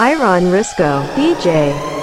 Iron Risco, DJ.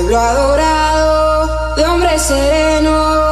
Pueblo adorado, de hombre sereno,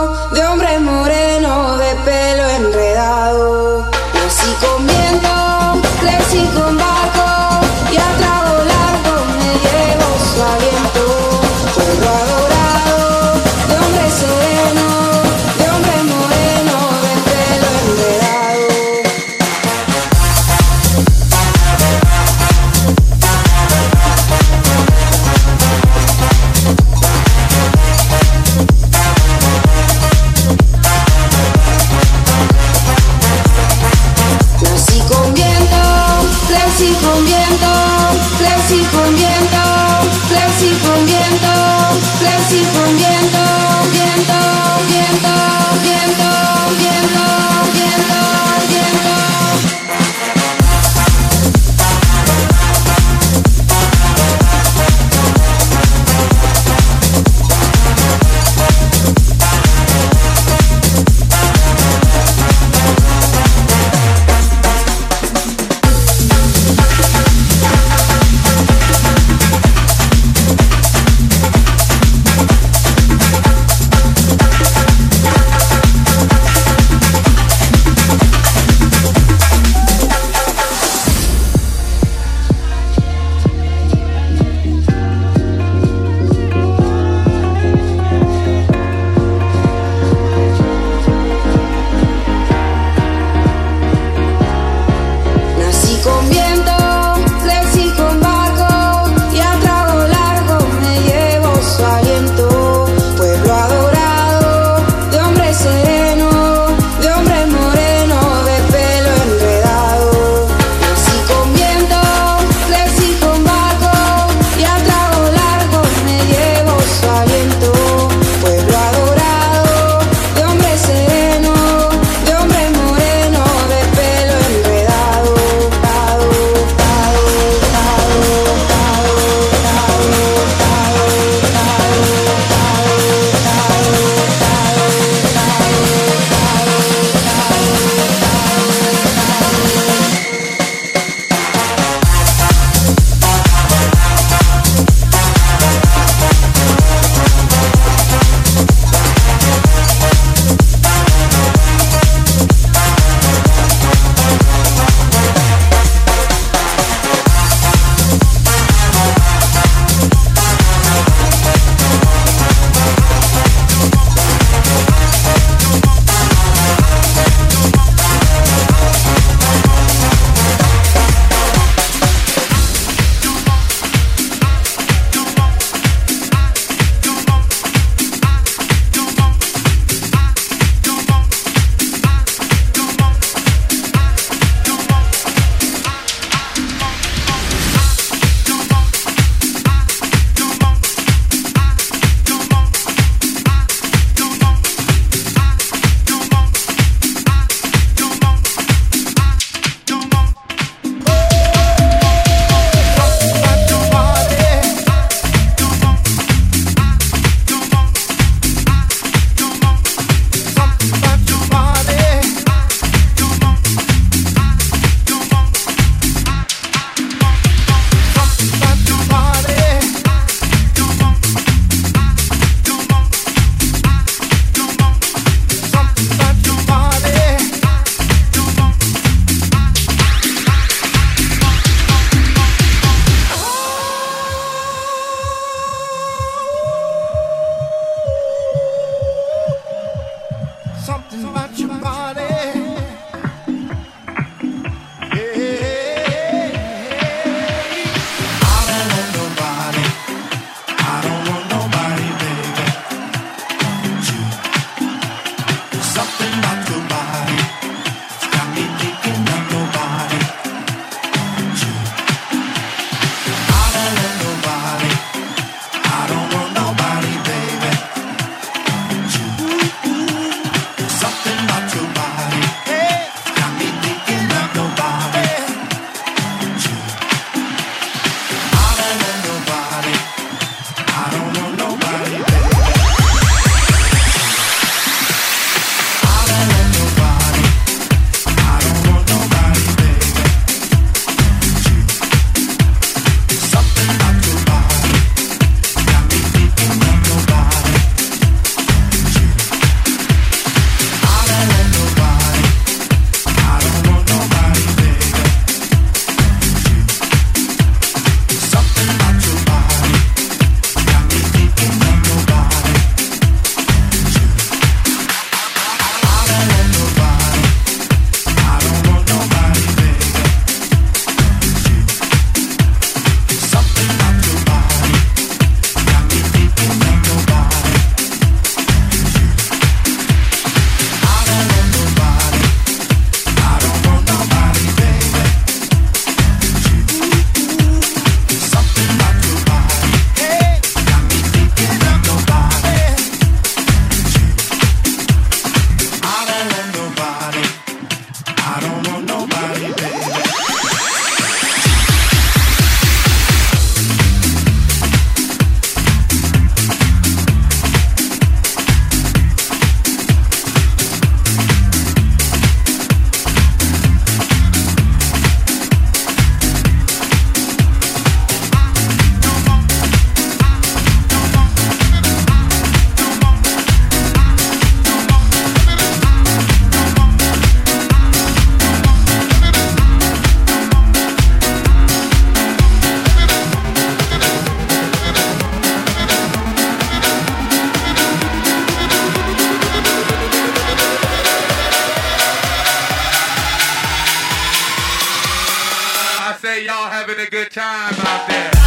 time out there.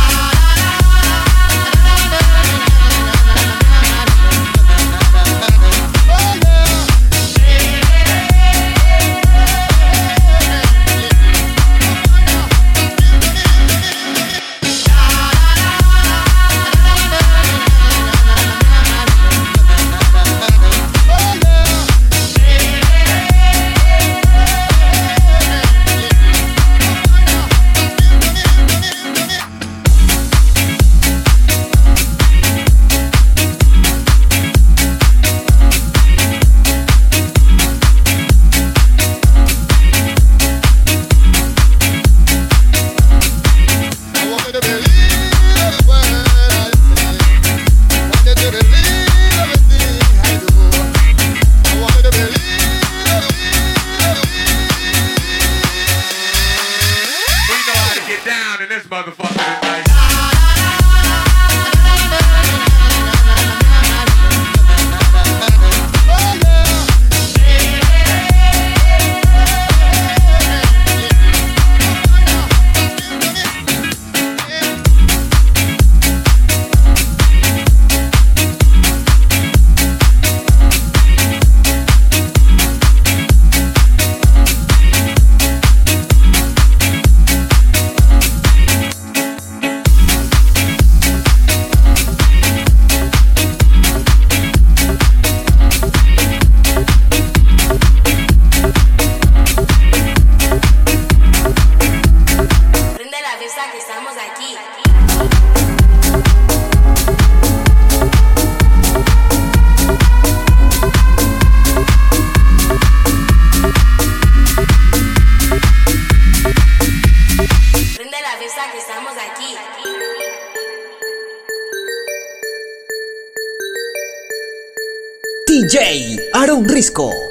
Risco.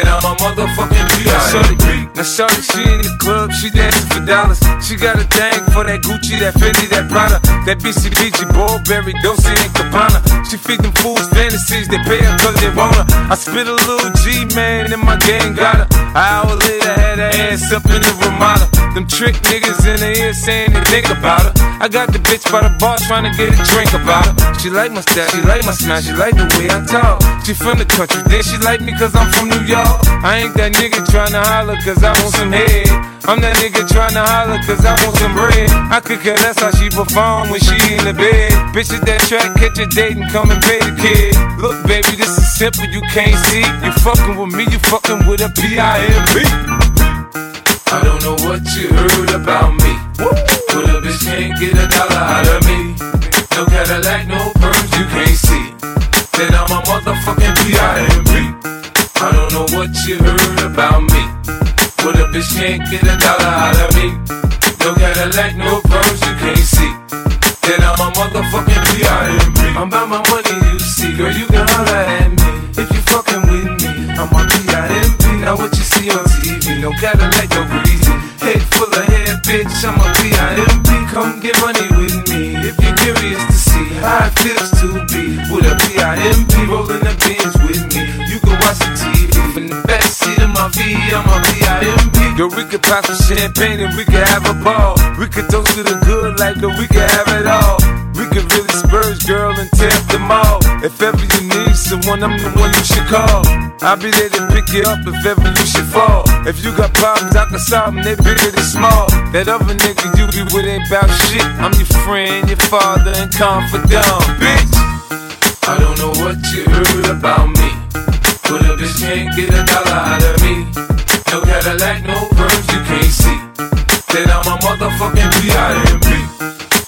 I'm a motherfucking P.I.M.P. Now shorty, she in the club, she dancing for dollars. She got a thing for that Gucci, that Fendi, that Prada, that BCBG, Burberry, Dolce and Gabbana. She feed them fools fantasies, they pay her cause they want her. I spit a little G, man, and my gang got her. An hour later, had her ass up in the Ramada. Them trick niggas in the ear saying they think about her. I got the bitch by the bar trying to get a drink about her. She like my style, she like my smile, she like the way I talk. She from the country, then she like me cause I'm from New York. I ain't that nigga tryna holler cause I want some head. I'm that nigga tryna holler cause I want some bread. I could care less how she perform when she in the bed. Bitch at that track, catch a date and come and pay the kid. Look, baby, this is simple, you can't see. You fucking with me, you fucking with a P-I-M-P. I don't know what you heard about me. But a bitch can't get a dollar out of me. No Cadillac, no perms you can't see. Then I'm a motherfucking P.I.M.P. I don't know what you heard about me. But a bitch can't get a dollar out of me. No Cadillac, no perms you can't see. Then I'm a motherfucking P.I.M.P. I'm about my money, you see. Girl, you can holler at me. If you fucking with me, I'm a P.I.M.P. Now what you see on TV, no Cadillac, no bitch, I'm a P.I.M.P. Come get money with me if you're curious to see how it feels to be with a P.I.M.P. rolling the Benz with me. You can watch the TV from the back seat of my V, I'm a P.I.M.P. Girl, we could pop some champagne and we could have a ball. We could toast to the good like that we could have it all. We could really spurge, girl, and up them all. If ever you need someone, I'm the one you should call. I'll be there to pick you up if ever you should fall. If you got problems, I can solve them, they bigger than small. That other nigga you be with ain't about shit. I'm your friend, your father, and confidant, bitch. I don't know what you heard about me. But a bitch can't get a dollar out of me. No Cadillac, no perms you can't see. Then I'm a motherfucking P.I.M.P.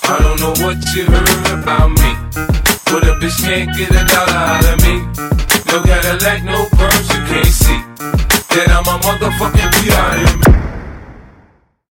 I don't know what you heard about me. But a bitch can't get a dollar out of me. No Cadillac, no perms you can't see. Then I'm a motherfucking P.I.M.P.